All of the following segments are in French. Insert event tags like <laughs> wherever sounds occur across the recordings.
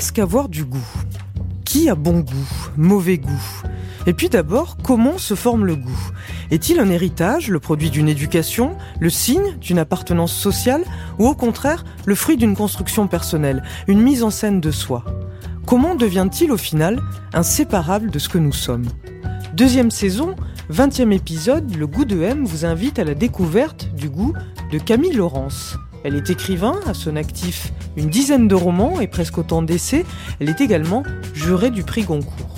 Qu'est-ce qu'avoir du goût? Qui a bon goût, mauvais goût? Et puis d'abord, comment se forme le goût? Est-il un héritage, le produit d'une éducation, le signe d'une appartenance sociale, ou au contraire, le fruit d'une construction personnelle, une mise en scène de soi? Comment devient-il au final inséparable de ce que nous sommes? Deuxième saison, 20e épisode, le goût de M vous invite à la découverte du goût de Camille Laurence. Elle est écrivain, à son actif une dizaine de romans et presque autant d'essais. Elle est également jurée du prix Goncourt.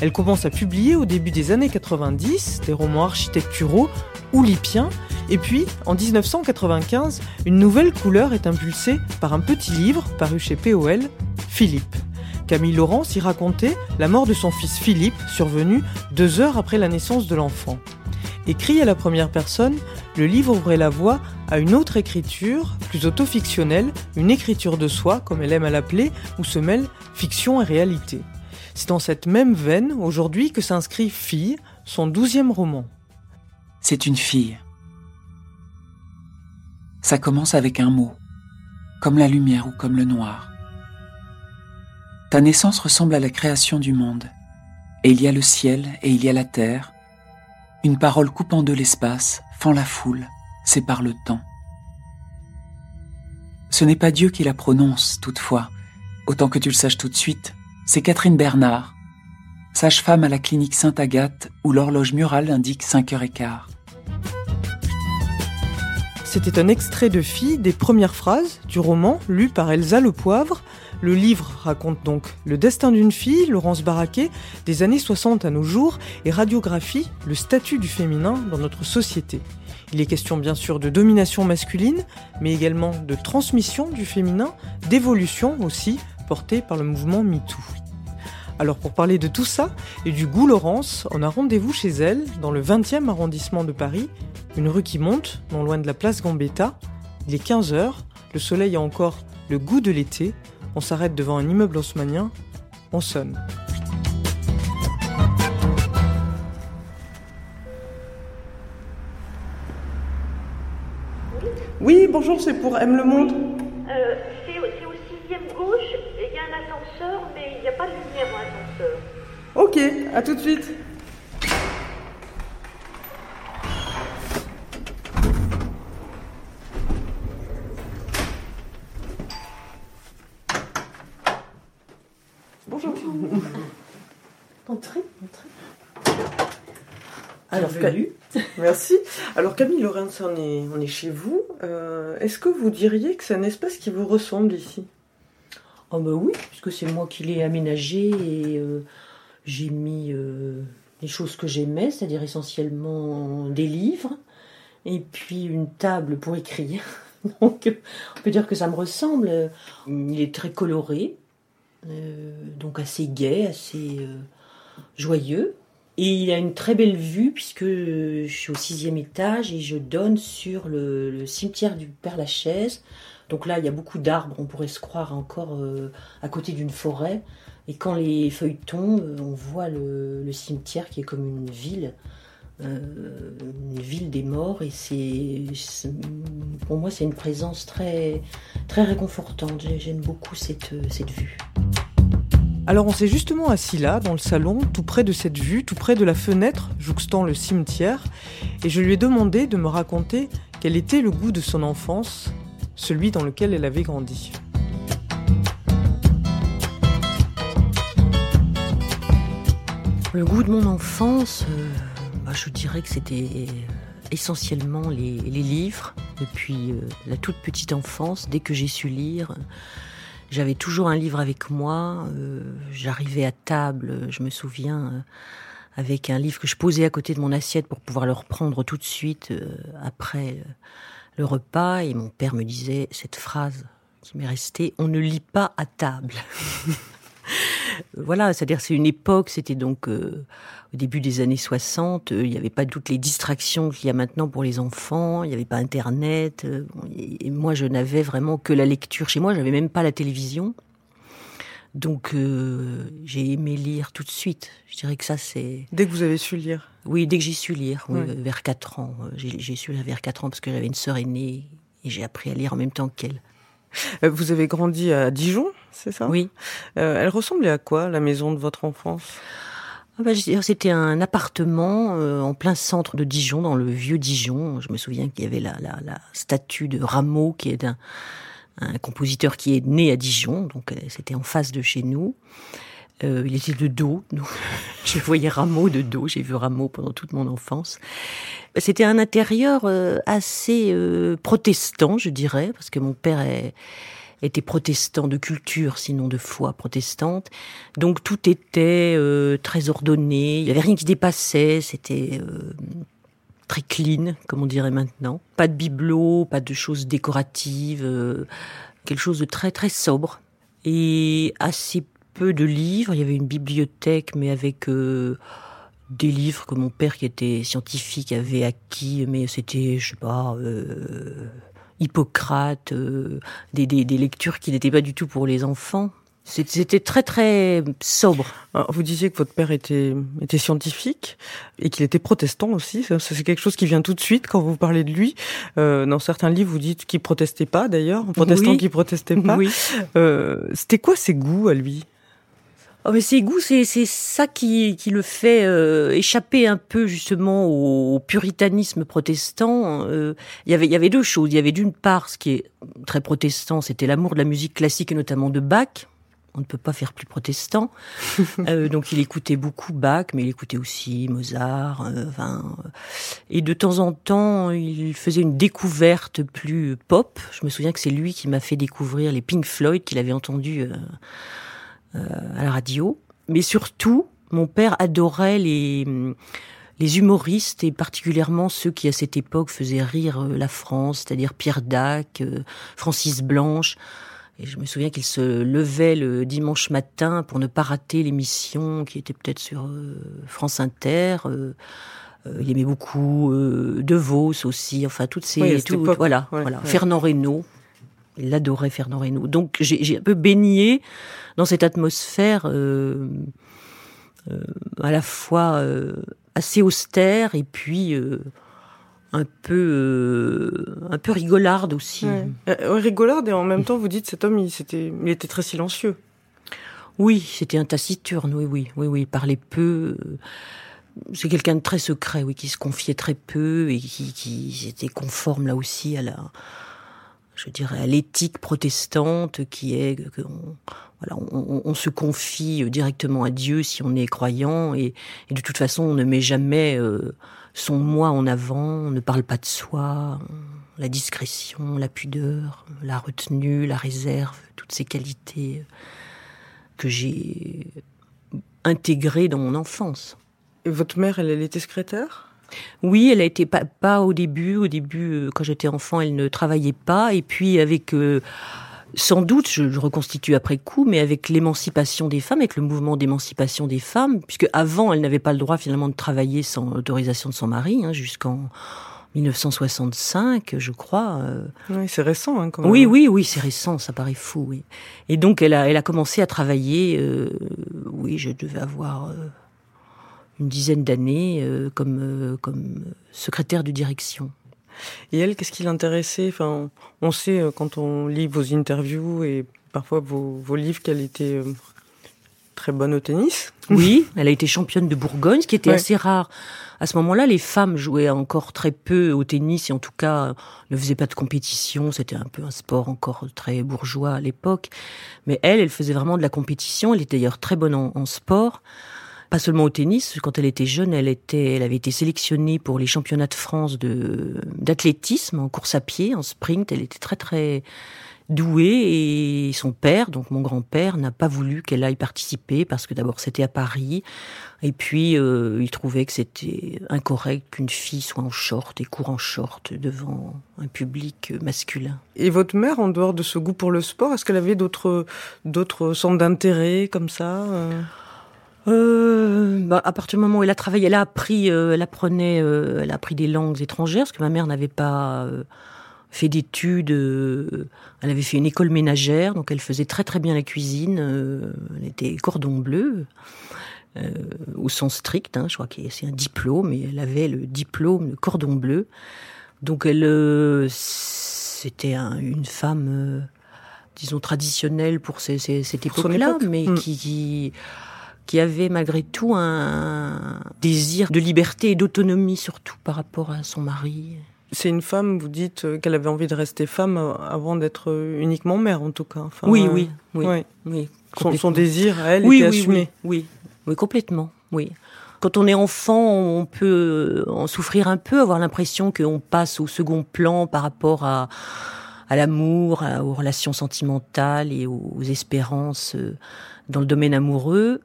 Elle commence à publier au début des années 90 des romans architecturaux ou lipiens. Et puis, en 1995, une nouvelle couleur est impulsée par un petit livre paru chez POL, Philippe. Camille Laurence y racontait la mort de son fils Philippe, survenu deux heures après la naissance de l'enfant. Écrit à la première personne, le livre ouvrait la voie à une autre écriture, plus autofictionnelle, une écriture de soi, comme elle aime à l'appeler, où se mêlent fiction et réalité. C'est dans cette même veine, aujourd'hui, que s'inscrit Fille, son douzième roman. C'est une fille. Ça commence avec un mot, comme la lumière ou comme le noir. Ta naissance ressemble à la création du monde, et il y a le ciel et il y a la terre, une parole coupant de l'espace, la foule, sépare le temps. Ce n'est pas Dieu qui la prononce, toutefois, autant que tu le saches tout de suite. C'est Catherine Bernard, sage-femme à la clinique Sainte-Agathe où l'horloge murale indique 5 heures et quart. C'était un extrait de Fille des premières phrases du roman lu par Elsa Le Poivre. Le livre raconte donc le destin d'une fille, Laurence Barraquet, des années 60 à nos jours, et radiographie le statut du féminin dans notre société. Il est question bien sûr de domination masculine, mais également de transmission du féminin, d'évolution aussi, portée par le mouvement MeToo. Alors pour parler de tout ça et du goût Laurence, on a rendez-vous chez elle, dans le 20e arrondissement de Paris, une rue qui monte, non loin de la place Gambetta. Il est 15h, le soleil a encore le goût de l'été, on s'arrête devant un immeuble haussmanien, on sonne. Oui, bonjour, c'est pour M Le Monde. Euh, c'est au, c'est au sixième gauche, il y a un ascenseur, mais il n'y a pas de lumière dans l'ascenseur. Ok, à tout de suite. Bonjour. Entrez, entrez. Alors, Bienvenue. <laughs> Merci. Alors Camille Lorenz, on est, on est chez vous. Euh, Est-ce que vous diriez que c'est un espace qui vous ressemble ici? Oh bah oui, puisque c'est moi qui l'ai aménagé et euh, j'ai mis euh, les choses que j'aimais, c'est-à-dire essentiellement des livres et puis une table pour écrire. <laughs> Donc on peut dire que ça me ressemble. Il est très coloré, euh, donc assez gai, assez joyeux. Et il a une très belle vue puisque je suis au sixième étage et je donne sur le, cimetière du Père Lachaise. Donc là, il y a beaucoup d'arbres, on pourrait se croire encore euh, à côté d'une forêt. Et quand les feuilles tombent, on voit le, cimetière qui est comme une ville, euh, une ville des morts. Et c'est, pour moi, c'est une présence très, très réconfortante. J'ai- J'aime beaucoup cette, cette vue. Alors on s'est justement assis là, dans le salon, tout près de cette vue, tout près de la fenêtre jouxtant le cimetière, et je lui ai demandé de me raconter quel était le goût de son enfance, celui dans lequel elle avait grandi. Le goût de mon enfance, euh, bah, je dirais que c'était essentiellement les, les livres. Depuis euh, la toute petite enfance, dès que j'ai su lire, j'avais toujours un livre avec moi. euh, J'arrivais à table, je me souviens, euh, avec un livre que je posais à côté de mon assiette pour pouvoir le reprendre tout de suite euh, après le repas. Et mon père me disait cette phrase qui m'est resté. On ne lit pas à table. <laughs> voilà, c'est-à-dire c'est une époque, c'était donc au début des années 60, euh, il n'y avait pas toutes les distractions qu'il y a maintenant pour les enfants, il n'y avait pas Internet, euh, et, moi je n'avais vraiment que la lecture chez moi, j'avais même pas la télévision. Donc j'ai aimé lire tout de suite. Je dirais que ça c'est... Dès que vous avez su lire Oui, dès que j'ai su lire, vers 4 ans. J'ai su lire vers 4 ans parce que j'avais une sœur aînée et j'ai appris à lire en même temps qu'elle. Vous avez grandi à Dijon c'est ça? Oui. Euh, elle ressemblait à quoi, la maison de votre enfance? Ah bah, C'était un appartement euh, en plein centre de Dijon, dans le vieux Dijon. Je me souviens qu'il y avait la, la, la, statue de Rameau, qui est un, compositeur qui est né à Dijon, donc euh, c'était en face de chez nous. Euh, il était de dos, <laughs> je voyais Rameau de dos. J'ai vu Rameau pendant toute mon enfance. C'était un intérieur euh, assez protestant, je dirais, parce que mon père est était protestant de culture, sinon de foi protestante. Donc tout était euh, très ordonné, il n'y avait rien qui dépassait, c'était euh, très clean, comme on dirait maintenant. Pas de bibelots, pas de choses décoratives, euh, quelque chose de très très sobre. Et assez peu de livres, il y avait une bibliothèque, mais avec des livres que mon père, qui était scientifique, avait acquis, mais c'était, je sais pas, Hippocrate, euh, des, lectures qui n'étaient pas du tout pour les enfants. C'était très très sobre. vous disiez que votre père était, était scientifique et qu'il était protestant aussi. C'est quelque chose qui vient tout de suite quand vous parlez de lui. Euh, dans certains livres, vous dites qu'il protestait pas d'ailleurs, protestant qui protestait pas. Oui. Euh, C'était quoi ses goûts à lui? Oh mais ses goûts, c'est c'est ça qui qui le fait euh, échapper un peu justement au, puritanisme protestant. Euh, il y avait il y avait deux choses. Il y avait d'une part ce qui est très protestant, c'était l'amour de la musique classique et notamment de Bach. On ne peut pas faire plus protestant. <laughs> euh, donc il écoutait beaucoup Bach, mais il écoutait aussi Mozart. Euh, enfin, et de temps en temps, il faisait une découverte plus pop. Je me souviens que c'est lui qui m'a fait découvrir les Pink Floyd qu'il avait entendu euh, à la radio. Mais surtout, mon père adorait les les humoristes et particulièrement ceux qui à cette époque faisaient rire euh, la France, c'est-à-dire Pierre Dac, euh, Francis Blanche. Et je me souviens qu'il se levait le dimanche matin pour ne pas rater l'émission qui était peut-être sur France Inter. il aimait beaucoup De Vos aussi, enfin toutes ces, voilà, voilà. Fernand Reynaud, il adorait Fernand Reynaud. Donc j'ai un peu baigné dans cette atmosphère euh, euh, à la fois euh, assez austère et puis un peu un peu rigolarde aussi. rigolarde et en même temps vous dites cet homme il était très silencieux. Oui, c'était un taciturne. Oui, oui, oui, oui. Il parlait peu. C'est quelqu'un de très secret, oui, qui se confiait très peu et qui, qui était conforme là aussi à la je dirais, à l'éthique protestante qui est que voilà, on, se confie directement à Dieu si on est croyant et, de toute façon on ne met jamais euh, son moi en avant, on ne parle pas de soi, la discrétion, la pudeur, la retenue, la réserve, toutes ces qualités que j'ai intégrées dans mon enfance. Et votre mère, elle, elle était secrétaire? Oui, elle a été pas, pas au début. Au début, euh, quand j'étais enfant, elle ne travaillait pas. Et puis avec euh, sans doute, je, reconstitue après coup, mais avec l'émancipation des femmes, avec le mouvement d'émancipation des femmes, puisque avant, elle n'avait pas le droit finalement de travailler sans autorisation de son mari, hein, jusqu'en 1965, je crois. Euh. Oui, c'est récent, hein, quand même. Oui, oui, oui, c'est récent, ça paraît fou, oui. Et donc, elle a, elle a commencé à travailler, oui, je devais avoir une dizaine d'années euh, comme, euh, comme secrétaire de direction. Et elle, qu'est-ce qui l'intéressait? Enfin, On sait, euh, quand on lit vos interviews et parfois vos, vos livres, qu'elle était très bonne au tennis. Oui, elle a été championne de Bourgogne, ce qui était assez rare. À ce moment-là, les femmes jouaient encore très peu au tennis et en tout cas ne faisaient pas de compétition. C'était un peu un sport encore très bourgeois à l'époque. Mais elle, elle faisait vraiment de la compétition. Elle était d'ailleurs très bonne en, en sport. Pas seulement au tennis. Quand elle était jeune, elle était, elle avait été sélectionnée pour les championnats de France d'athlétisme en course à pied, en sprint. Elle était très très douée et son père, donc mon grand-père, n'a pas voulu qu'elle aille participer parce que d'abord c'était à Paris et puis euh, il trouvait que c'était incorrect qu'une fille soit en short et court en short devant un public masculin. Et votre mère, en dehors de ce goût pour le sport, est-ce qu'elle avait d'autres d'autres centres d'intérêt comme ça euh? Euh, bah, à partir du moment où elle a travaillé, elle a appris, euh, elle apprenait, elle a appris des langues étrangères, parce que ma mère n'avait pas fait d'études. Euh, elle avait fait une école ménagère, donc elle faisait très très bien la cuisine. Euh, elle était cordon bleu. Euh, au sens strict, hein, je crois que c'est un diplôme, et elle avait le diplôme de cordon bleu. Donc elle, c'était une femme, disons traditionnelle pour cette époque-là, mais qui, qui avait malgré tout un désir de liberté et d'autonomie surtout par rapport à son mari. C'est une femme, vous dites euh, qu'elle avait envie de rester femme euh, avant d'être euh, uniquement mère, en tout cas. oui, oui, oui, oui. Son, désir, elle, oui, était oui, assumé. Oui, oui, complètement, oui. Quand on est enfant, on peut en souffrir un peu, avoir l'impression qu'on passe au second plan par rapport à, à l'amour, aux relations sentimentales et aux espérances dans le domaine amoureux.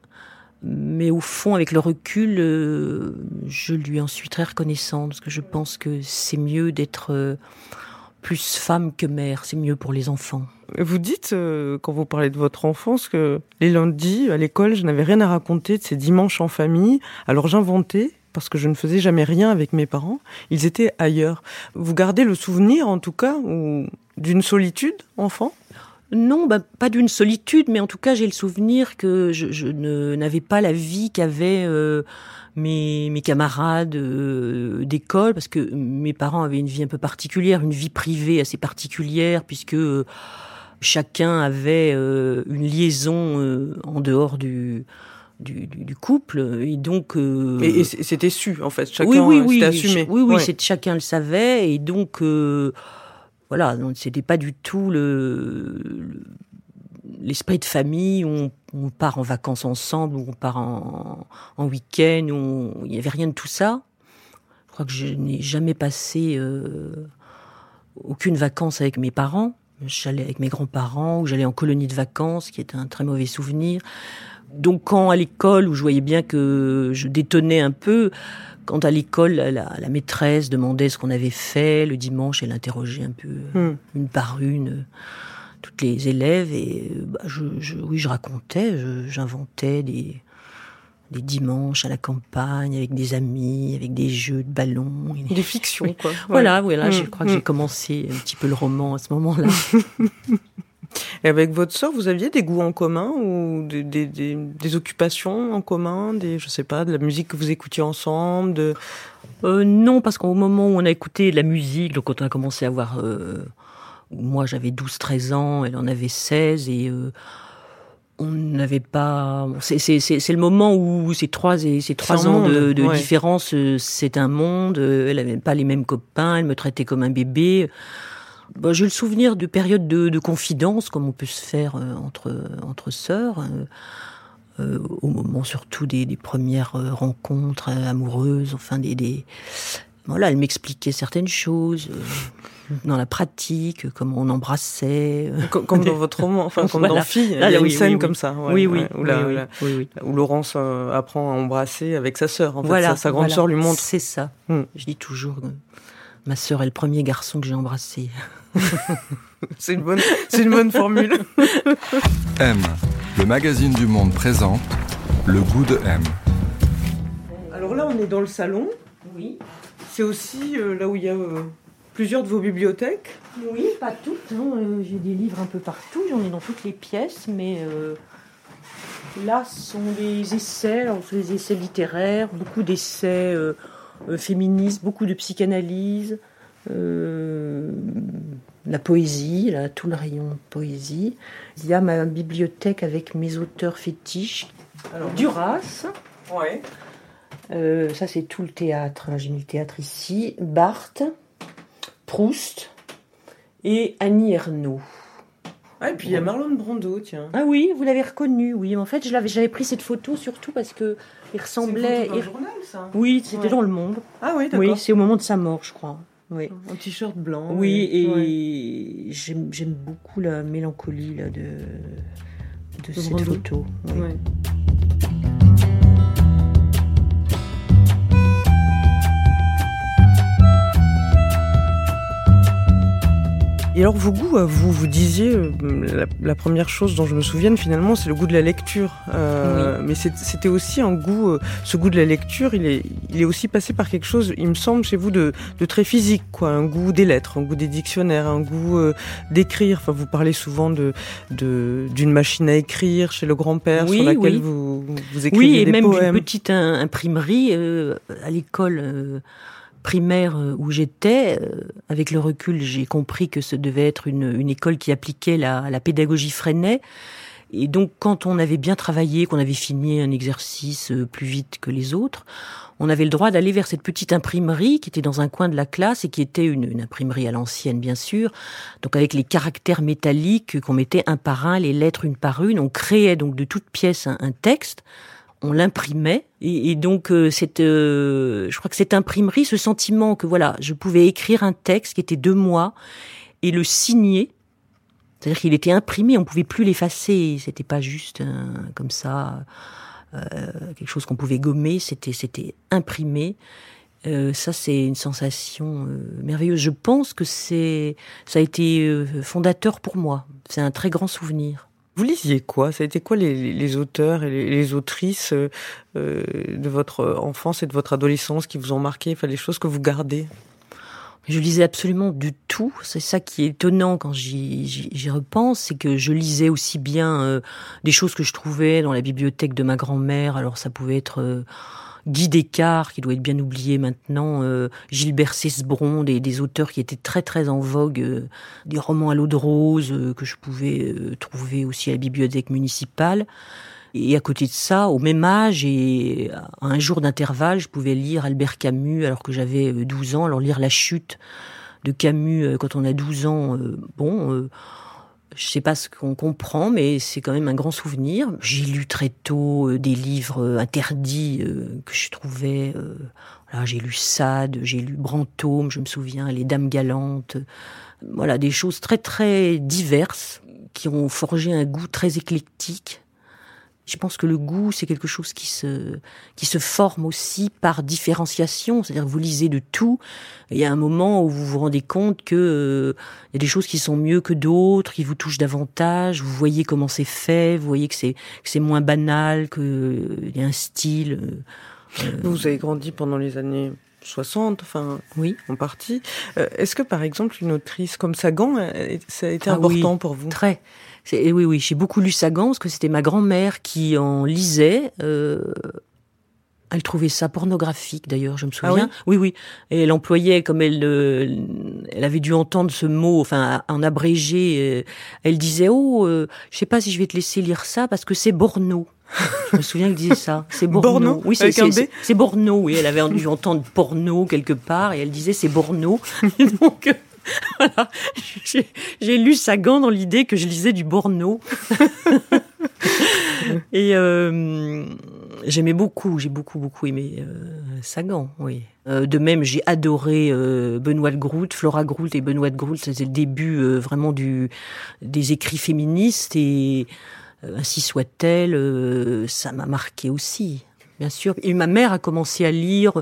Mais au fond, avec le recul, euh, je lui en suis très reconnaissante parce que je pense que c'est mieux d'être euh, plus femme que mère. C'est mieux pour les enfants. Vous dites, euh, quand vous parlez de votre enfance, que les lundis, à l'école, je n'avais rien à raconter de ces dimanches en famille. Alors j'inventais parce que je ne faisais jamais rien avec mes parents. Ils étaient ailleurs. Vous gardez le souvenir, en tout cas, d'une solitude enfant? Non, bah, pas d'une solitude, mais en tout cas, j'ai le souvenir que je, je n'avais pas la vie qu'avaient euh, mes, mes camarades euh, d'école, parce que mes parents avaient une vie un peu particulière, une vie privée assez particulière, puisque euh, chacun avait une liaison en dehors du, du, du, couple. Et donc et, c'était su en fait. Chacun oui, oui, oui, assumé. oui oui c'est chacun le savait. Et donc voilà, donc c'était pas du tout le, l'esprit de famille où on, part en vacances ensemble, où on part en, en week-end, où il n'y avait rien de tout ça. Je crois que je n'ai jamais passé euh, aucune vacances avec mes parents. J'allais avec mes grands-parents ou j'allais en colonie de vacances, qui était un très mauvais souvenir. Donc quand à l'école, où je voyais bien que je détonnais un peu, quand à l'école, la, maîtresse demandait ce qu'on avait fait le dimanche, elle interrogeait un peu, hmm. une par une, toutes les élèves. Et bah, je, oui, je racontais, j'inventais des, des dimanches à la campagne avec des amis, avec des jeux de ballon. <laughs> Des fictions, quoi. Voilà, voilà, je hmm. crois que j'ai hmm. commencé un petit peu le roman à ce moment-là. <laughs> Et avec votre sœur, vous aviez des goûts en commun ou des, des, des, occupations en commun, des, je sais pas, de la musique que vous écoutiez ensemble de... Euh, non, parce qu'au moment où on a écouté de la musique, donc quand on a commencé à avoir... Euh, moi j'avais 12-13 ans, elle en avait 16 et... Euh, on n'avait pas. C'est le moment où ces trois et ces trois ans de, de différence, c'est un monde. Elle avait pas les mêmes copains. Elle me traitait comme un bébé. Bah, j'ai le souvenir de périodes de, de, confidence, comme on peut se faire euh, entre, entre sœurs, euh, euh, au moment surtout des, des premières rencontres amoureuses, enfin des, des... Voilà, elle m'expliquait certaines choses dans la pratique, comment on embrassait. Comme, dans <laughs> votre roman, enfin comme dans Fille, il y a une scène comme ça. oui, oui, où, où, Laurence apprend à embrasser avec sa sœur. En fait, voilà, sa, grande sœur lui montre. C'est ça. Hmm. Je dis toujours, ma sœur est le premier garçon que j'ai embrassé. <laughs> c'est une bonne, c'est une bonne formule. <laughs> M, le magazine du monde présente le goût de M. Alors là, on est dans le salon. Oui. C'est aussi euh, là où il y a euh, plusieurs de vos bibliothèques. Oui, pas toutes. Hein. Euh, j'ai des livres un peu partout. J'en ai dans toutes les pièces, mais là, ce sont des essais. Alors, des essais littéraires, beaucoup d'essais féministes, beaucoup de psychanalyse. Euh, la poésie, là, tout le rayon poésie. Il y a ma bibliothèque avec mes auteurs fétiches. Alors, Duras. Ouais. Euh, ça, c'est tout le théâtre. J'ai mis le théâtre ici. Barthes, Proust et Annie Ernaux. Ah, et puis il y a Marlon Brando, tiens. Ah oui, vous l'avez reconnu, oui. En fait, j'avais pris cette photo surtout parce que il ressemblait. C'est journal, ça Oui, c'était Ouais. dans le Monde. Ah oui, d'accord. Oui, c'est au moment de sa mort, je crois. Oui. Un t-shirt blanc. Oui, et Ouais. j'aime, j'aime beaucoup la mélancolie là, de, de cette Brando. photo. oui. Ouais. Et alors vos goûts, euh, vous vous disiez, euh, la, la première chose dont je me souvienne finalement, c'est le goût de la lecture. Euh, Mais c'était aussi un goût, euh, ce goût de la lecture, il est, il est aussi passé par quelque chose, il me semble, chez vous, de, de très physique, quoi. Un goût des lettres, un goût des dictionnaires, un goût euh, d'écrire. Enfin, vous parlez souvent de de- d'une machine à écrire chez le grand-père Oui, sur laquelle oui. vous vous écrivez Oui, et des même d'une poèmes. petite im- imprimerie euh, à l'école euh, primaire euh, où j'étais. euh, avec le recul, j'ai compris que ce devait être une, école qui appliquait la, pédagogie Freinet. Et donc, quand on avait bien travaillé, qu'on avait fini un exercice euh, plus vite que les autres, on avait le droit d'aller vers cette petite imprimerie qui était dans un coin de la classe et qui était une, imprimerie à l'ancienne, bien sûr. Donc, avec les caractères métalliques qu'on mettait un par un, les lettres une par une, on créait donc de toutes pièces un texte on l'imprimait et, donc euh, cette, euh, je crois que cette imprimerie, ce sentiment que voilà, je pouvais écrire un texte qui était de moi et le signer, c'est-à-dire qu'il était imprimé, on pouvait plus l'effacer, c'était pas juste comme ça euh, quelque chose qu'on pouvait gommer, c'était c'était imprimé. Ça, c'est une sensation merveilleuse. Je pense que c'est, ça a été fondateur pour moi. C'est un très grand souvenir. Vous lisiez quoi? Ça a été quoi les, auteurs et les, autrices euh, euh, de votre enfance et de votre adolescence qui vous ont marqué Enfin, les choses que vous gardez? Je lisais absolument du tout. C'est ça qui est étonnant quand j'y repense, c'est que je lisais aussi bien euh, des choses que je trouvais dans la bibliothèque de ma grand-mère. Alors ça pouvait être Guy Descartes, qui doit être bien oublié maintenant, euh, Gilbert Cesbron, des, des auteurs qui étaient très très en vogue, euh, des romans à l'eau de rose euh, que je pouvais euh, trouver aussi à la bibliothèque municipale. Et à côté de ça, au même âge et à un jour d'intervalle, je pouvais lire Albert Camus alors que j'avais euh, 12 ans. Alors lire La chute de Camus euh, quand on a 12 ans, euh, bon, euh, je sais pas ce qu'on comprend, mais c'est quand même un grand souvenir. J'ai lu très tôt euh, des livres euh, interdits euh, que je trouvais. voilà, j'ai lu Sade, j'ai lu Brantôme, je me souviens, Les Dames galantes. Voilà, des choses très très diverses qui ont forgé un goût très éclectique. Je pense que le goût, c'est quelque chose qui se, qui se forme aussi par différenciation. C'est-à-dire que vous lisez de tout. Il y a un moment où vous vous rendez compte que euh, il y a des choses qui sont mieux que d'autres, qui vous touchent davantage. Vous voyez comment c'est fait, vous voyez que c'est, que c'est moins banal, qu'il y a un style. euh, Vous avez grandi pendant les années 60, enfin, oui. en partie. Euh, Est-ce que, par exemple, une autrice comme Sagan, euh, ça a été Ah important oui, pour vous? Très. Et oui, oui, j'ai beaucoup lu Sagan parce que c'était ma grand-mère qui en lisait. euh, elle trouvait ça pornographique d'ailleurs, je me Ah souviens. oui, oui. Et elle employait, comme elle, euh, elle avait dû entendre ce mot, enfin en abrégé. euh, elle disait oh, euh, je sais pas si je vais te laisser lire ça parce que c'est Borno. je me souviens qu'elle disait ça. C'est Borno. Borno Oui, c'est c'est- B c'est- c'est Borno. Oui, elle avait dû entendre porno quelque part et elle disait c'est Borno. <laughs> Donc. <laughs> Voilà, j'ai lu Sagan dans l'idée que je lisais du Borno. <laughs> Et euh, j'aimais beaucoup, j'ai beaucoup, beaucoup aimé euh, Sagan, oui. Euh, de même, j'ai adoré Benoît de Groult, Flora Groult et Benoît de Groult, c'était le début vraiment du, des écrits féministes et ainsi soit-elle, ça m'a marqué aussi, bien sûr. Et ma mère a commencé à lire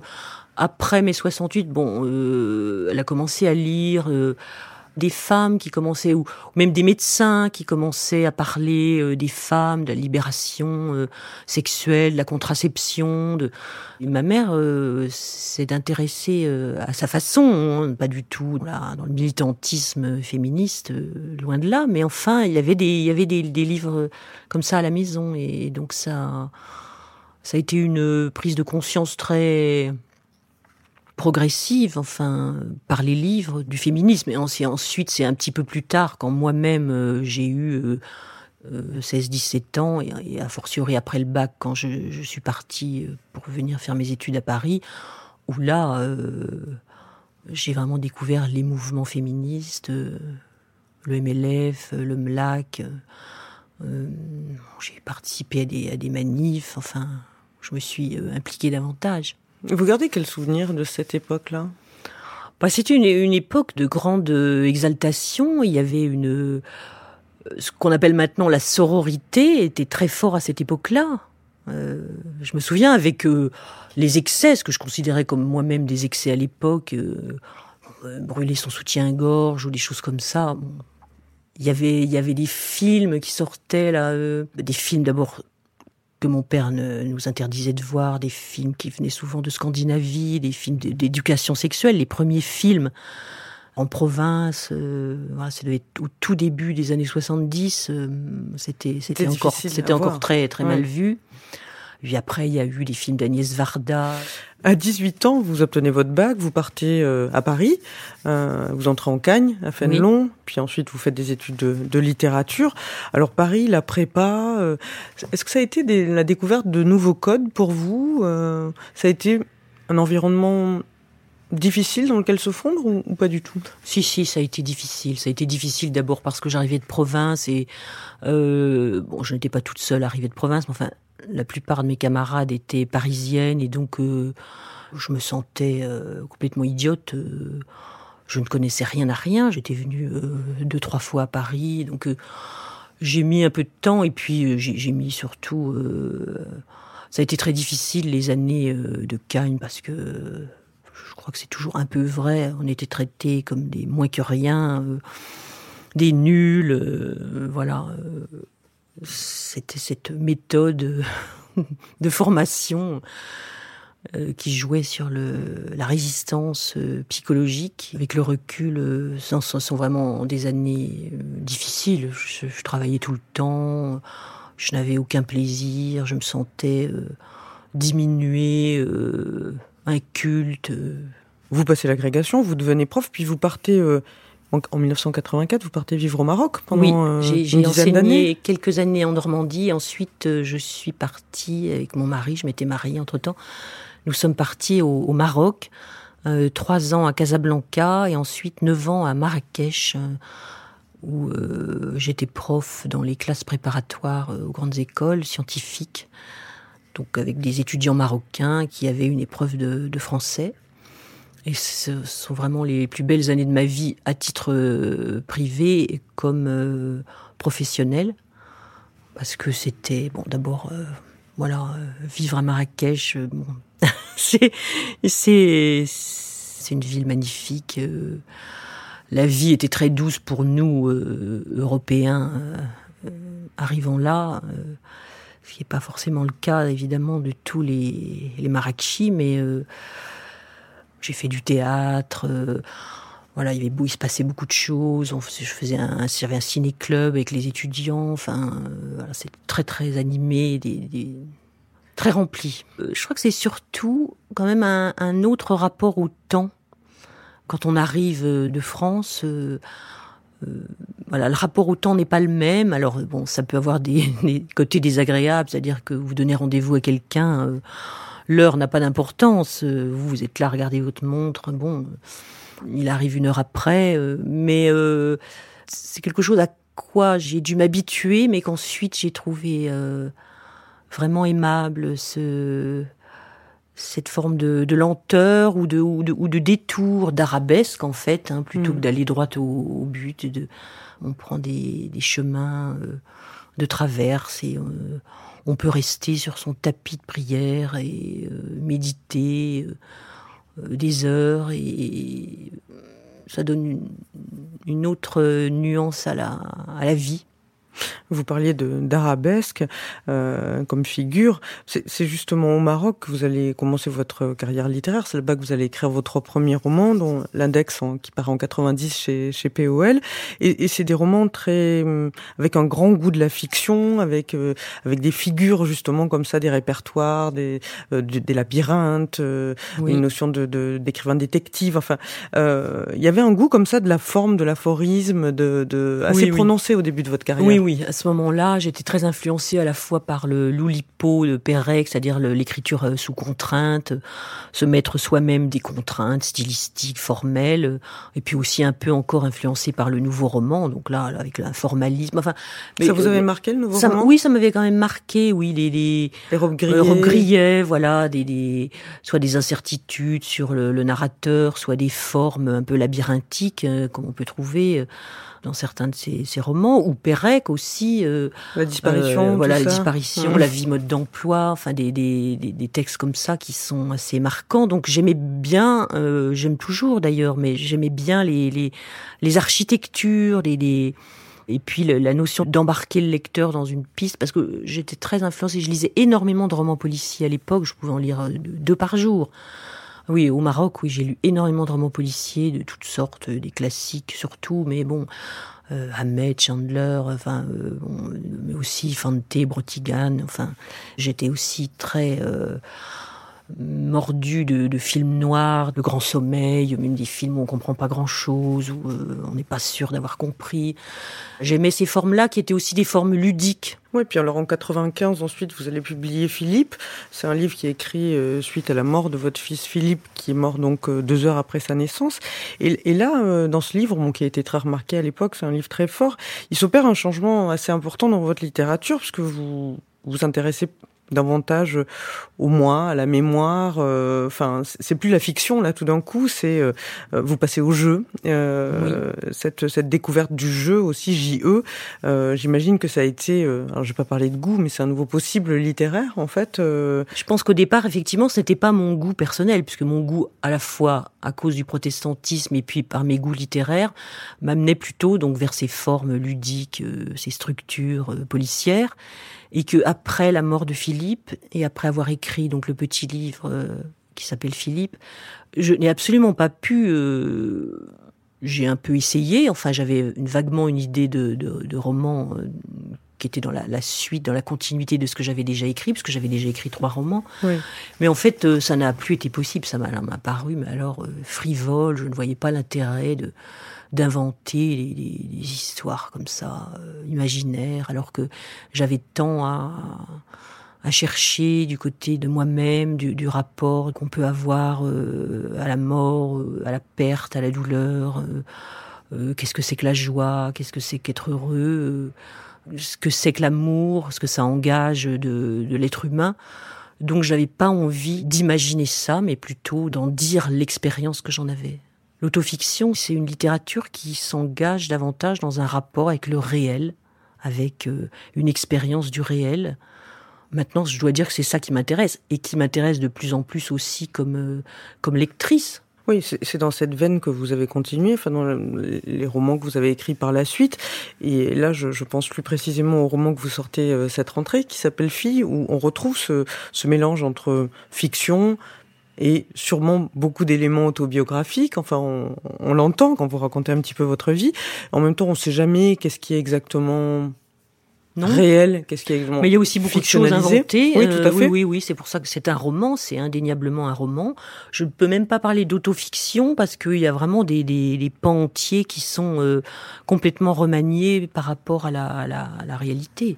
après mai 68, bon, euh, elle a commencé à lire euh, des femmes qui commençaient, ou même des médecins qui commençaient à parler euh, des femmes, de la libération euh, sexuelle, de la contraception. De... Ma mère euh, s'est intéressée euh, à sa façon, hein, pas du tout dans, le militantisme féministe, euh, loin de là, mais enfin, il y avait des, il y avait des, des livres comme ça à la maison, et donc ça, ça a été une prise de conscience très progressive, enfin, par les livres du féminisme. Et ensuite, c'est un petit peu plus tard, quand moi-même euh, j'ai eu euh, euh, 16-17 ans, et, a fortiori après le bac, quand je, suis partie euh, pour venir faire mes études à Paris, où là, euh, j'ai vraiment découvert les mouvements féministes, euh, le MLF, le MLAC. J'ai participé à des, à des manifs, enfin, je me suis impliquée davantage. Vous gardez quel souvenir de cette époque-là? Bah, C'était une, époque de grande exaltation. Il y avait une ce qu'on appelle maintenant la sororité était très fort à cette époque-là. Euh, je me souviens avec euh, les excès, ce que je considérais comme moi-même des excès à l'époque, euh, euh brûler son soutien-gorge ou des choses comme ça. Il y avait, il y avait des films qui sortaient là, euh, des films d'abord que mon père ne, nous interdisait de voir, des films qui venaient souvent de Scandinavie, des films d'éducation sexuelle, les premiers films en province. Euh, voilà, être au tout début des années 70. Euh, c'était c'était encore c'était encore très très ouais. mal vu. Puis après, il y a eu les films d'Agnès Varda. À 18 ans, vous obtenez votre bac, vous partez euh, à Paris, euh, vous entrez en Cagne, à Fénelon, oui. puis ensuite vous faites des études de, de littérature. Alors Paris, la prépa, euh, est-ce que ça a été des, la découverte de nouveaux codes pour vous euh, Ça a été un environnement difficile dans lequel se fondre ou, ou, pas du tout? Si, si, ça a été difficile. Ça a été difficile d'abord parce que j'arrivais de province et euh, bon, je n'étais pas toute seule arrivée de province, mais enfin, la plupart de mes camarades étaient parisiennes et donc euh, je me sentais euh, complètement idiote. Euh, je ne connaissais rien à rien. J'étais venue deux, trois fois à Paris, donc j'ai mis un peu de temps et puis j'ai mis surtout. ça a été très difficile les années de Cagnes parce que je crois que c'est toujours un peu vrai. On était traités comme des moins que rien, des nuls, voilà. C'était cette méthode <laughs> de formation euh, qui jouait sur le, la résistance euh, psychologique. Avec le recul, euh, ce sont vraiment des années difficiles. Je, travaillais tout le temps, je n'avais aucun plaisir, je me sentais diminuée inculte. Vous passez l'agrégation, vous devenez prof, puis vous partez euh, en, en, 1984, vous partez vivre au Maroc pendant oui, euh, j'ai enseigné quelques années en Normandie. Ensuite, euh, je suis partie avec mon mari. Je m'étais mariée entre temps. Nous sommes partis au, au Maroc, euh, trois ans à Casablanca et ensuite neuf ans à Marrakech. Euh, où euh, j'étais prof dans les classes préparatoires aux grandes écoles scientifiques donc avec des étudiants marocains qui avaient une épreuve de, de français. Et ce sont vraiment les plus belles années de ma vie à titre euh, privé et comme euh, professionnel. Parce que c'était, bon, d'abord, euh, voilà, vivre à Marrakech, bon, <laughs> c'est, c'est, c'est une ville magnifique. la vie était très douce pour nous, Européens, arrivant là ce qui n'est pas forcément le cas évidemment de tous les, les Marrakechis, mais euh, j'ai fait du théâtre. Euh, voilà, il, se passait beaucoup de choses. On, je faisais un, un, ciné-club avec les étudiants. Enfin, euh, c'est très très animé, très rempli. Euh, je crois que c'est surtout quand même un, autre rapport au temps. Quand on arrive de France, voilà, le rapport au temps n'est pas le même. Alors bon, ça peut avoir des, <laughs> côtés désagréables, c'est-à-dire que vous donnez rendez-vous à quelqu'un, l'heure n'a pas d'importance. Euh, vous, vous êtes là, regardez votre montre. Bon, il arrive une heure après, euh, mais euh, c'est quelque chose à quoi j'ai dû m'habituer, mais qu'ensuite j'ai trouvé euh, vraiment aimable. Ce cette forme de, de lenteur ou de, ou de, ou de détour, d'arabesque en fait, hein, plutôt mmh. que d'aller droit au, au, but. De, on prend des, des chemins euh, de traverse et euh, on peut rester sur son tapis de prière et euh, méditer euh, des heures et, et ça donne une, une, autre nuance à la, à la vie. Vous parliez d'arabesque euh, comme figure. C'est justement au Maroc que vous allez commencer votre carrière littéraire. C'est là-bas que vous allez écrire votre premier roman, dont l'index qui paraît en 90 chez, chez POL. Et, et c'est des romans très avec un grand goût de la fiction, avec euh, avec des figures justement comme ça, des répertoires, des euh, des labyrinthes, euh, oui. une notion de d'écrivain de, détective. Enfin, euh, il y avait un goût comme ça de la forme, de l'aphorisme, de, de assez oui, prononcé oui. au début de votre carrière. Oui, oui. À ce moment-là, j'étais très influencée à la fois par le l'oulipo de Pérec, c'est-à-dire l'écriture euh, sous contrainte, se mettre soi-même des contraintes stylistiques, formelles, et puis aussi un peu encore influencée par le nouveau roman. Donc là, avec un formalisme. Enfin, ça vous avait marqué le nouveau roman? Oui, ça m'avait quand même marqué. Oui, les les, les robes grillées, voilà, des, des soit des incertitudes sur le, le narrateur, soit des formes un peu labyrinthiques comme on peut trouver dans certains de ses, romans, ou Pérec aussi. Euh, la disparition. Euh, voilà, la disparition, la vie mode d'emploi, enfin des, des, des, textes comme ça qui sont assez marquants. Donc j'aimais bien, euh, j'aime toujours d'ailleurs, mais j'aimais bien les, les, les architectures, les, les et puis la notion d'embarquer le lecteur dans une piste, parce que j'étais très influencée, je lisais énormément de romans policiers à l'époque, je pouvais en lire deux par jour. Oui, au Maroc, oui, j'ai lu énormément de romans policiers de toutes sortes, des classiques surtout, mais bon, euh, Chandler, enfin, euh, mais aussi Fante, Brotigan, enfin, j'étais aussi très euh, mordu de, films noirs, de Grand Sommeil, même des films où on comprend pas grand-chose, où euh, on n'est pas sûr d'avoir compris. J'aimais ces formes-là qui étaient aussi des formes ludiques. Oui, puis alors en 95, ensuite, vous allez publier Philippe. C'est un livre qui est écrit euh, suite à la mort de votre fils Philippe, qui est mort donc euh, deux heures après sa naissance. Et, là, dans ce livre, bon, qui a été très remarqué à l'époque, c'est un livre très fort, il s'opère un changement assez important dans votre littérature, puisque vous vous intéressez davantage au moi, à la mémoire. Euh, enfin, c'est plus la fiction là. Tout d'un coup, c'est euh, vous passez au jeu. Euh, cette cette découverte du jeu aussi JE. J'imagine que ça a été. alors, je vais pas parler de goût, mais c'est un nouveau possible littéraire en fait. Je pense qu'au départ, effectivement, c'était pas mon goût personnel, puisque mon goût, à la fois à cause du protestantisme et puis par mes goûts littéraires, m'amenait plutôt donc vers ces formes ludiques, ces structures policières et que après la mort de Philippe et après avoir écrit donc le petit livre euh, qui s'appelle Philippe, je n'ai absolument pas pu. Euh, j'ai un peu essayé, enfin j'avais vaguement une idée de, de, de roman euh, qui était dans la, la, suite, dans la continuité de ce que j'avais déjà écrit, parce que j'avais déjà écrit trois romans. Oui. Mais en fait, ça n'a plus été possible. Ça m'a paru, mais alors frivole. Je ne voyais pas l'intérêt de d'inventer des, histoires comme ça, euh, imaginaires, alors que j'avais tant à, chercher du côté de moi-même, du, rapport qu'on peut avoir euh, à la mort, euh, à la perte, à la douleur. qu'est-ce que c'est que la joie Qu'est-ce que c'est qu'être heureux Ce que c'est que l'amour Ce que ça engage de, de l'être humain donc j'avais pas envie d'imaginer ça, mais plutôt d'en dire l'expérience que j'en avais. L'autofiction, c'est une littérature qui s'engage davantage dans un rapport avec le réel, avec euh, une expérience du réel. Maintenant, je dois dire que c'est ça qui m'intéresse et qui m'intéresse de plus en plus aussi comme euh, comme lectrice. Oui, c'est dans cette veine que vous avez continué, enfin dans les romans que vous avez écrits par la suite. Et là, je, pense plus précisément au roman que vous sortez euh, cette rentrée, qui s'appelle Fille, où on retrouve ce, ce mélange entre fiction, et sûrement beaucoup d'éléments autobiographiques. Enfin, on, l'entend quand vous racontez un petit peu votre vie. En même temps, on ne sait jamais qu'est-ce qui est exactement non. réel, qu'est-ce qui est exactement Mais il y a aussi beaucoup de choses inventées. Oui, tout à euh, fait. oui, oui, c'est pour ça que c'est un roman, c'est indéniablement un roman. Je ne peux même pas parler d'autofiction parce qu'il y a vraiment des, des, des, pans entiers qui sont euh, complètement remaniés par rapport à la, à la, à la réalité.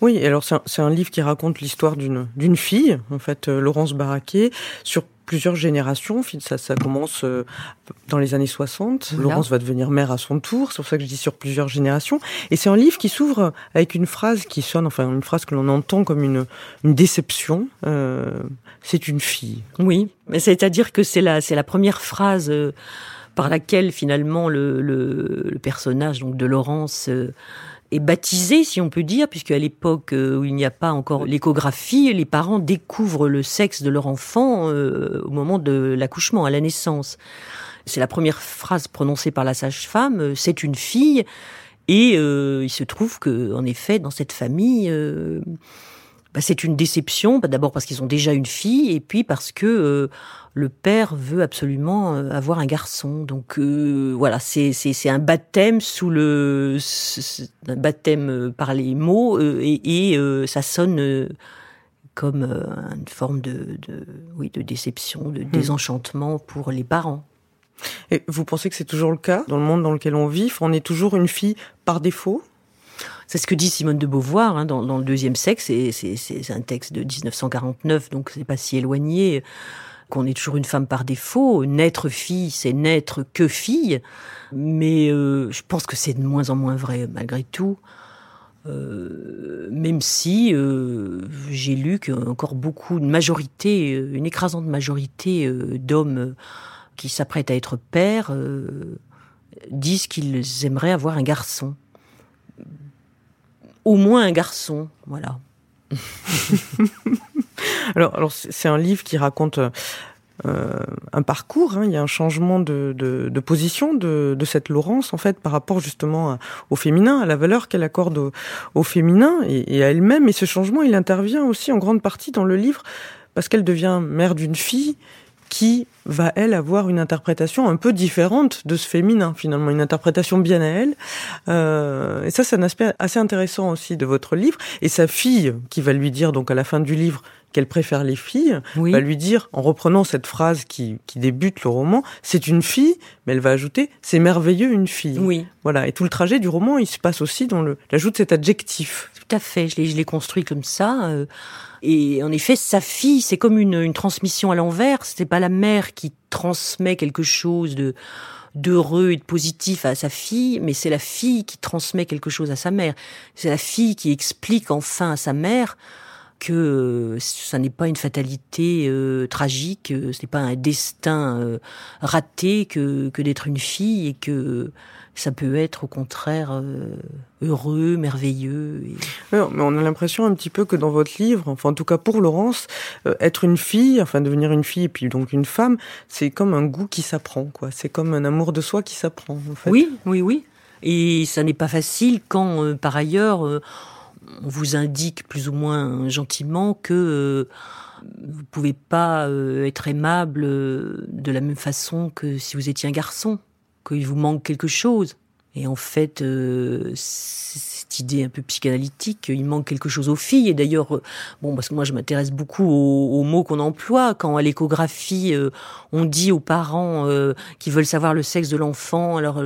Oui, alors c'est un, livre qui raconte l'histoire d'une fille, en fait, euh, Laurence Barraquet, sur plusieurs générations. Ça, ça commence euh, dans les années 60. Laurence va devenir mère à son tour. C'est pour ça que je dis sur plusieurs générations. Et c'est un livre qui s'ouvre avec une phrase qui sonne, enfin une phrase que l'on entend comme une, une déception. Euh, c'est une fille. Oui, mais c'est-à-dire que c'est la, c'est la première phrase par laquelle finalement le, le, le, personnage donc de Laurence est baptisé, si on peut dire, puisque à l'époque euh, où il n'y a pas encore l'échographie, les parents découvrent le sexe de leur enfant euh, au moment de l'accouchement, à la naissance. C'est la première phrase prononcée par la sage-femme, euh, c'est une fille, et il se trouve que, en effet, dans cette famille, bah, c'est une déception, bah, d'abord parce qu'ils ont déjà une fille, et puis parce que le père veut absolument euh, avoir un garçon. Donc euh, voilà, c'est c'est un baptême sous le un baptême euh, par les mots et, ça sonne comme une forme de, oui de déception, de hmm. désenchantement pour les parents. Et vous pensez que c'est toujours le cas dans le monde dans lequel on vit? On est toujours une fille par défaut? C'est ce que dit Simone de Beauvoir hein, dans, le deuxième sexe. C'est un texte de 1949, donc c'est pas si éloigné qu'on est toujours une femme par défaut. Naître fille, c'est naître que fille. Mais euh, je pense que c'est de moins en moins vrai malgré tout. Euh, même si euh, j'ai lu qu'encore beaucoup, une majorité, une écrasante majorité d'hommes qui s'apprêtent à être pères disent qu'ils aimeraient avoir un garçon. Au moins un garçon, voilà. <laughs> alors, c'est un livre qui raconte euh, un parcours. Hein. il y a un changement de, position de, cette Laurence en fait par rapport justement au féminin, à la valeur qu'elle accorde au, féminin et à elle-même. Et ce changement, il intervient aussi en grande partie dans le livre parce qu'elle devient mère d'une fille qui va, elle, avoir une interprétation un peu différente de ce féminin, finalement, une interprétation bien à elle. Euh, et ça, c'est un aspect assez intéressant aussi de votre livre. Et sa fille, qui va lui dire, donc à la fin du livre, qu'elle préfère les filles, va lui dire, en reprenant cette phrase qui, qui débute le roman, c'est une fille, mais elle va ajouter, c'est merveilleux une fille. Oui. Voilà. Et tout le trajet du roman, il se passe aussi dans l'ajout de cet adjectif. Tout à fait. Je l'ai construit comme ça. Euh, et en effet, sa fille, c'est comme une, une transmission à l'envers. C'est pas la mère qui transmet quelque chose de d'heureux et de positif à sa fille, mais c'est la fille qui transmet quelque chose à sa mère. C'est la fille qui explique enfin à sa mère que ça n'est pas une fatalité euh, tragique, euh, ce n'est pas un destin euh, raté que, que d'être une fille et que ça peut être au contraire euh, heureux, merveilleux. mais on a l'impression un petit peu que dans votre livre, enfin en tout cas pour Laurence, euh, être une fille, enfin devenir une fille et puis donc une femme, c'est comme un goût qui s'apprend, quoi. C'est comme un amour de soi qui s'apprend. En fait. Oui, oui, oui. Et ça n'est pas facile quand, euh, par ailleurs, on vous indique plus ou moins gentiment que vous pouvez pas être aimable de la même façon que si vous étiez un garçon qu'il vous manque quelque chose. Et en fait, euh, cette idée un peu psychanalytique, il manque quelque chose aux filles. Et d'ailleurs, euh, bon, parce que moi, je m'intéresse beaucoup aux, mots qu'on emploie. Quand à l'échographie, euh, on dit aux parents qui veulent savoir le sexe de l'enfant, alors,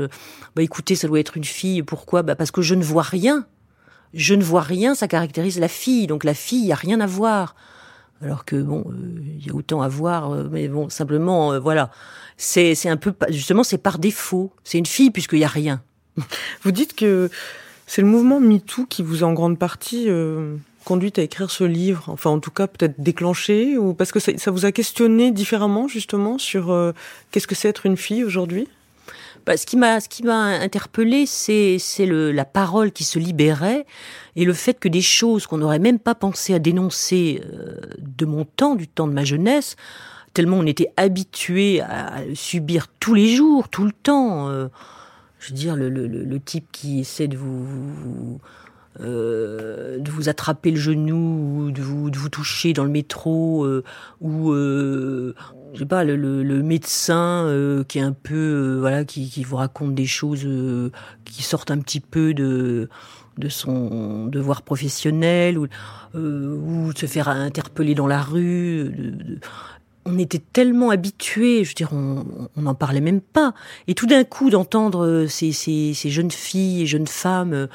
bah écoutez, ça doit être une fille. Pourquoi? Bah parce que je ne vois rien. Je ne vois rien, ça caractérise la fille. Donc la fille, il y a rien à voir. Alors que bon, il y a autant à voir, mais bon, simplement, voilà c'est un peu justement c'est par défaut. C'est une fille puisqu'il y a rien. <laughs> Vous dites que c'est le mouvement MeToo qui vous a en grande partie euh, à écrire ce livre, enfin en tout cas peut-être déclenché, ou parce que ça, vous a questionné différemment justement sur euh, qu'est-ce que c'est être une fille aujourd'hui? Bah, ce qui m'a ce interpellé c'est c'est le la parole qui se libérait et le fait que des choses qu'on n'aurait même pas pensé à dénoncer euh, de mon temps du temps de ma jeunesse tellement on était habitué à subir tous les jours, tout le temps. Euh, je veux dire, le, type qui essaie de vous, euh, de vous attraper le genou, ou de vous, de vous toucher dans le métro, euh, ou je sais pas, le, médecin qui est un peu, voilà, qui, qui, vous raconte des choses qui sortent un petit peu de de son devoir professionnel ou, ou se faire interpeller dans la rue. de, on était tellement habitués, je veux dire, on n'en parlait même pas. Et tout d'un coup, d'entendre euh, ces, ces, ces, jeunes filles et jeunes femmes euh,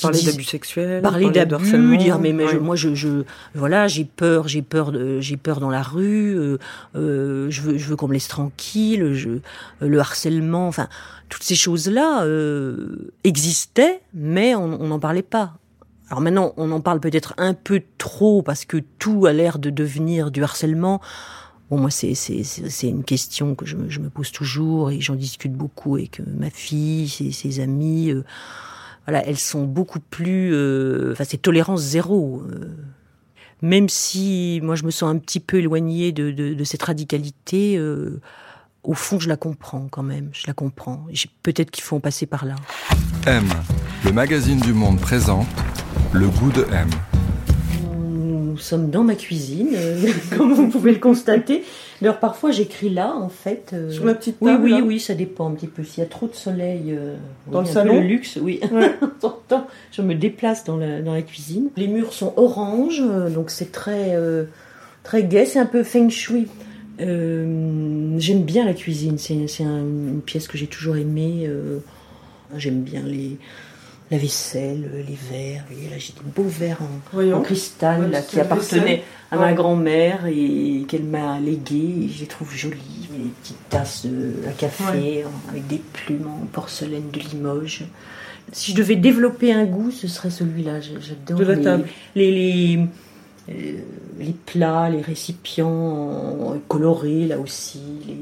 parler d'abus sexuels, parler d'abus, dire mais, mais moi je, je voilà j'ai peur, j'ai peur j'ai peur dans la rue, euh, euh, je veux je veux qu'on me laisse tranquille, je, le harcèlement, enfin toutes ces choses là euh, existaient, mais on n'en parlait pas. Alors maintenant, on en parle peut-être un peu trop parce que tout a l'air de devenir du harcèlement. Bon, moi, c'est une question que je me, je me pose toujours et j'en discute beaucoup avec euh, ma fille, ses, ses amis. Euh, elles sont beaucoup plus. Euh, enfin, c'est tolérance zéro. même si moi, je me sens un petit peu éloignée de, cette radicalité, au fond, je la comprends quand même. Je la comprends. Peut-être qu'il faut en passer par là. M, le magazine du monde présente le goût de M sommes dans ma cuisine, euh, <laughs> comme vous pouvez le constater. D'ailleurs, parfois j'écris là, en fait. Euh, Sur la petite table. Oui, oui, oui, ça dépend un petit peu. S'il y a trop de soleil euh, dans le salon, le luxe, oui. <laughs> je me déplace dans la, dans la cuisine. Les murs sont orange, donc c'est très très gai. C'est un peu feng shui. J'aime bien la cuisine. C'est une pièce que j'ai toujours aimée. J'aime bien les la vaisselle, les verres. Voyez, là, j'ai des beaux verres en, cristal Ouais, là, c'est qui appartenaient à ma grand-mère et qu'elle m'a légué. Je les trouve jolies, des petites tasses à café avec des plumes en porcelaine de Limoges. Si je devais développer un goût, ce serait celui-là. J'a- J'adore les, table. les, les, euh, les plats, les récipients en- colorés là aussi, les,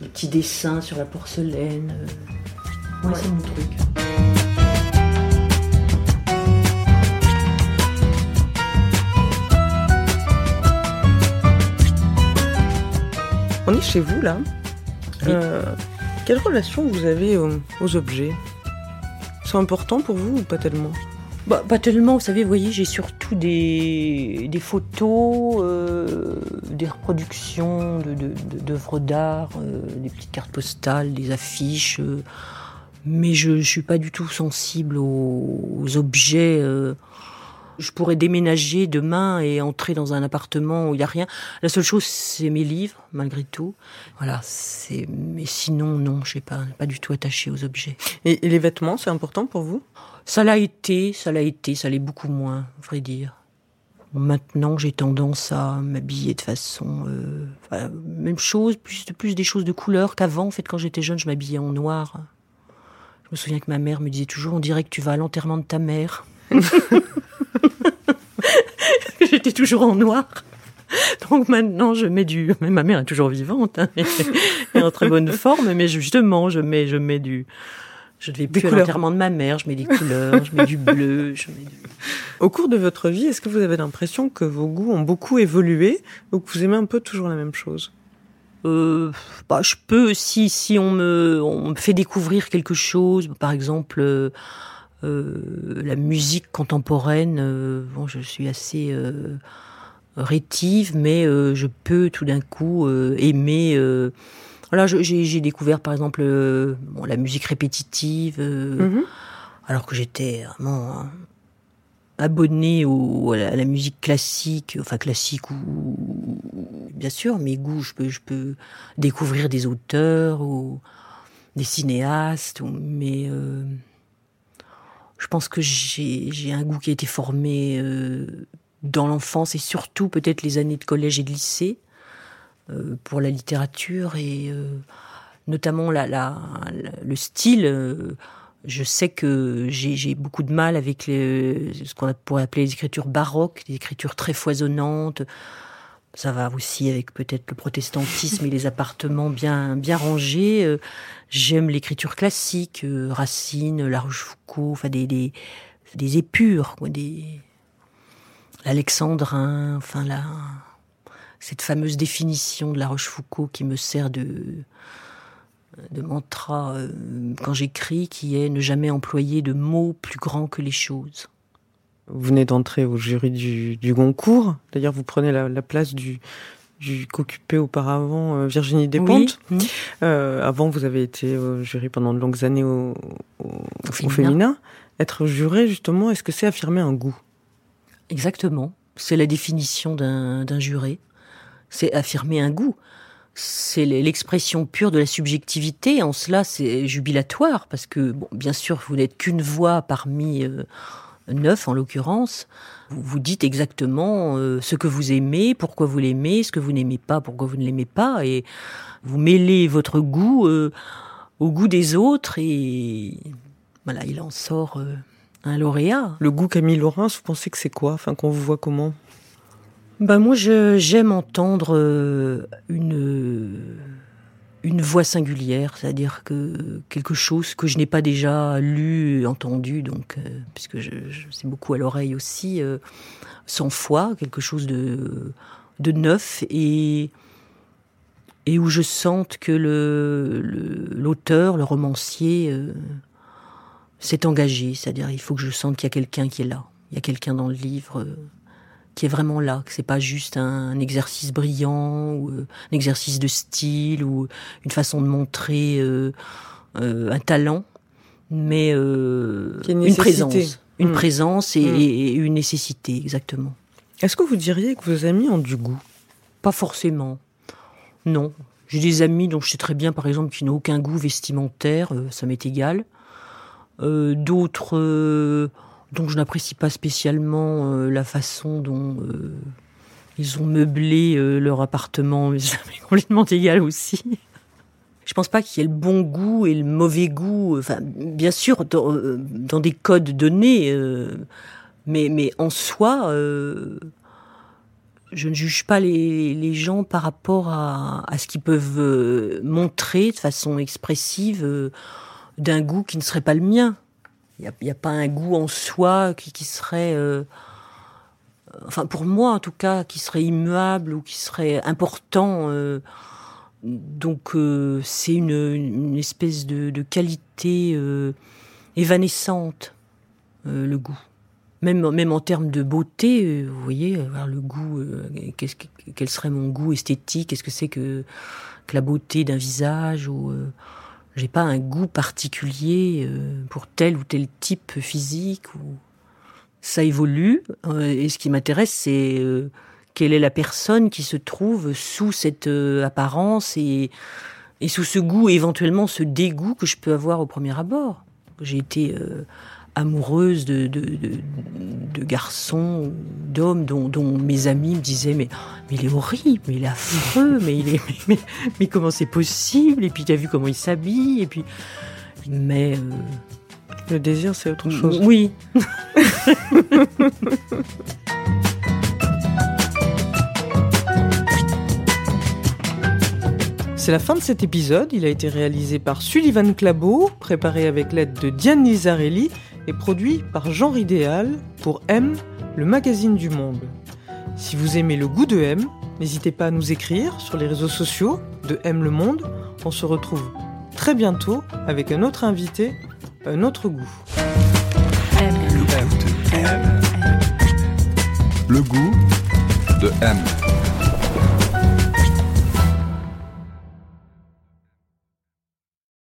les petits dessins sur la porcelaine. euh. Ouais, Ouais. c'est mon truc. On est chez vous là. Oui. Euh, quelle relation vous avez aux, aux objets? C'est important pour vous ou pas tellement? Bah, pas tellement, vous savez, vous voyez, j'ai surtout des, des photos, euh, des reproductions de- de- de- d'œuvres d'art, euh, des petites cartes postales, des affiches. euh, mais je ne suis pas du tout sensible aux, aux objets. Je pourrais déménager demain et entrer dans un appartement où il n'y a rien. La seule chose, c'est mes livres, malgré tout. Voilà, c'est. Mais sinon, non, je ne suis pas, pas du tout attachée aux objets. et, et les vêtements, c'est important pour vous? Ça l'a été, ça l'a été, ça l'est beaucoup moins, à vrai dire. Maintenant, j'ai tendance à m'habiller de façon, euh, enfin, même chose, plus, plus des choses de couleur qu'avant. En fait, quand j'étais jeune, je m'habillais en noir. Je me souviens que ma mère me disait toujours, on dirait que tu vas à l'enterrement de ta mère. <laughs> <laughs> j'étais toujours en noir. Donc maintenant, je mets du. Mais ma mère est toujours vivante, hein, et et en très bonne forme, mais justement, je mets, je mets du. Je ne vais plus à l'enterrement de ma mère, je mets des couleurs, je mets du bleu, je mets du... Au cours de votre vie, est-ce que vous avez l'impression que vos goûts ont beaucoup évolué ou que vous aimez un peu toujours la même chose? Euh, bah, je peux, si, si on, me, on me fait découvrir quelque chose, par exemple euh, la musique contemporaine, euh, bon, je suis assez euh, rétive, mais euh, je peux tout d'un coup euh, aimer. euh, voilà, j'ai découvert par exemple euh, bon, la musique répétitive, euh, Mhm. alors que j'étais vraiment hein, abonné au, à, la, musique classique, enfin classique ou, bien sûr mes goûts, je peux, je peux découvrir des auteurs ou des cinéastes, mais euh, je pense que j'ai un goût qui a été formé euh, dans l'enfance et surtout peut-être les années de collège et de lycée euh, pour la littérature et euh, notamment le style. je sais que j'ai beaucoup de mal avec ce qu'on pourrait appeler les écritures baroques, des écritures très foisonnantes. Ça va aussi avec peut-être le protestantisme et les appartements bien bien rangés. Euh, J'aime l'écriture classique, euh, Racine, La Rochefoucauld, enfin des des, des épures, quoi, des l'alexandrin, enfin la cette fameuse définition de La Rochefoucauld qui me sert de de mantra euh, quand j'écris, qui est ne jamais employer de mots plus grands que les choses. Vous venez d'entrer au jury du, du Goncourt. D'ailleurs, vous prenez la, la place du, du qu'occupait auparavant euh, Virginie Despentes. Oui. Euh, avant, vous avez été au jury pendant de longues années au, au, au féminin. féminin. Être juré, justement, est-ce que c'est affirmer un goût? Exactement. C'est la définition d'un d'un juré. C'est affirmer un goût. C'est l'expression pure de la subjectivité. En cela, c'est jubilatoire parce que, bon, bien sûr, vous n'êtes qu'une voix parmi euh, neuf, en l'occurrence. Vous, dites exactement euh, ce que vous aimez, pourquoi vous l'aimez, ce que vous n'aimez pas, pourquoi vous ne l'aimez pas, et vous mêlez votre goût euh, au goût des autres, et voilà, il en sort euh, un lauréat. Le goût Camille Laurens, vous pensez que c'est quoi? Enfin, qu'on vous voit comment? Ben moi, je- j'aime entendre une une voix singulière, c'est-à-dire que quelque chose que je n'ai pas déjà lu, entendu, donc euh, puisque je, je- c'est beaucoup à l'oreille aussi, euh, sans foi, quelque chose de de neuf et et où je sente que le le- l'auteur, le, romancier, euh, s'est engagé, c'est-à-dire il faut que je sente qu'il y a quelqu'un qui est là, il y a quelqu'un dans le livre. Qui est vraiment là, que c'est pas juste un, un exercice brillant ou euh, un exercice de style ou une façon de montrer euh, euh, un talent, mais une présence, une Mm. présence et, Mm. et une nécessité exactement. Est-ce que vous diriez que vos amis ont du goût? Pas forcément, non. J'ai des amis dont je sais très bien, par exemple, qui n'ont aucun goût vestimentaire, ça m'est égal. D'autres dont je n'apprécie pas spécialement la façon dont ils ont meublé leur appartement, mais ça m'est complètement égal aussi. Je pense pas qu'il y ait le bon goût et le mauvais goût. Enfin, bien sûr, dans, des codes donnés, mais, mais en soi, je ne juge pas les, gens par rapport à, ce qu'ils peuvent euh, montrer de façon expressive euh, d'un goût qui ne serait pas le mien. Il n'y a, pas un goût en soi qui, serait, euh, enfin pour moi en tout cas, qui serait immuable ou qui serait important. donc c'est une, espèce de, qualité évanescente, le goût même, même en termes de beauté, euh, vous voyez, le goût, euh, quel serait mon goût esthétique? Qu'est-ce que c'est que, que, la beauté d'un visage ou euh, J'ai pas un goût particulier pour tel ou tel type physique. Ou... Ça évolue, et ce qui m'intéresse, c'est quelle est la personne qui se trouve sous cette apparence et, et sous ce goût, éventuellement ce dégoût que je peux avoir au premier abord. J'ai été amoureuse de, de, de, garçons, d'hommes dont, dont, mes amis me disaient mais, mais il est horrible, mais il est affreux, mais, il est, mais, mais, comment c'est possible? Et puis tu as vu comment il s'habille Et puis, mais euh, le désir c'est autre chose. Oui. <laughs> C'est la fin de cet épisode. Il a été réalisé par Sullivan Clabot, préparé avec l'aide de Diane Lizarelli est produit par Genre Idéal pour M, le magazine du monde. Si vous aimez le goût de M, n'hésitez pas à nous écrire sur les réseaux sociaux de M le monde. On se retrouve très bientôt avec un autre invité, un autre goût. Le goût de M.